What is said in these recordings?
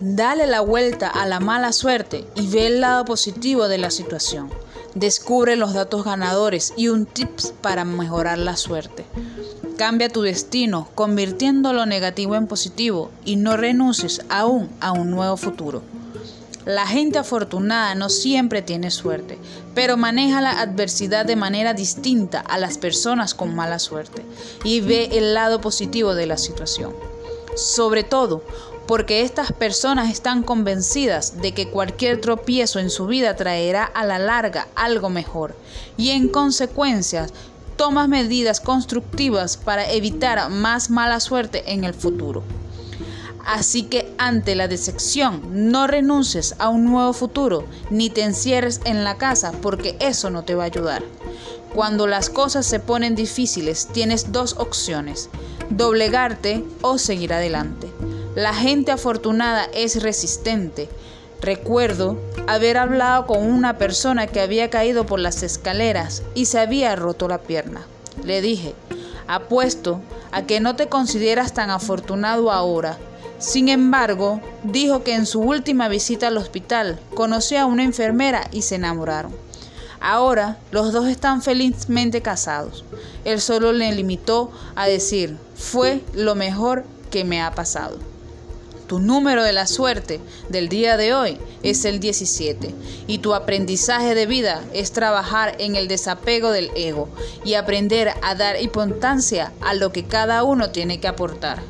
Dale la vuelta a la mala suerte y ve el lado positivo de la situación. Descubre los datos ganadores y un tips para mejorar la suerte. Cambia tu destino convirtiendo lo negativo en positivo y no renuncies aún a un nuevo futuro. La gente afortunada no siempre tiene suerte, pero maneja la adversidad de manera distinta a las personas con mala suerte y ve el lado positivo de la situación. Sobre todo, porque estas personas están convencidas de que cualquier tropiezo en su vida traerá a la larga algo mejor y en consecuencia tomas medidas constructivas para evitar más mala suerte en el futuro. Así que ante la decepción, no renuncies a un nuevo futuro, ni te encierres en la casa, porque eso no te va a ayudar. Cuando las cosas se ponen difíciles, tienes dos opciones, doblegarte o seguir adelante. La gente afortunada es resistente. Recuerdo haber hablado con una persona que había caído por las escaleras y se había roto la pierna. Le dije, apuesto a que no te consideras tan afortunado ahora. Sin embargo, dijo que en su última visita al hospital conoció a una enfermera y se enamoraron. Ahora los dos están felizmente casados. Él solo le limitó a decir, fue lo mejor que me ha pasado. Tu número de la suerte del día de hoy es el 17 y tu aprendizaje de vida es trabajar en el desapego del ego y aprender a dar importancia a lo que cada uno tiene que aportar.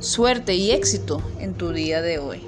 Suerte y éxito en tu día de hoy.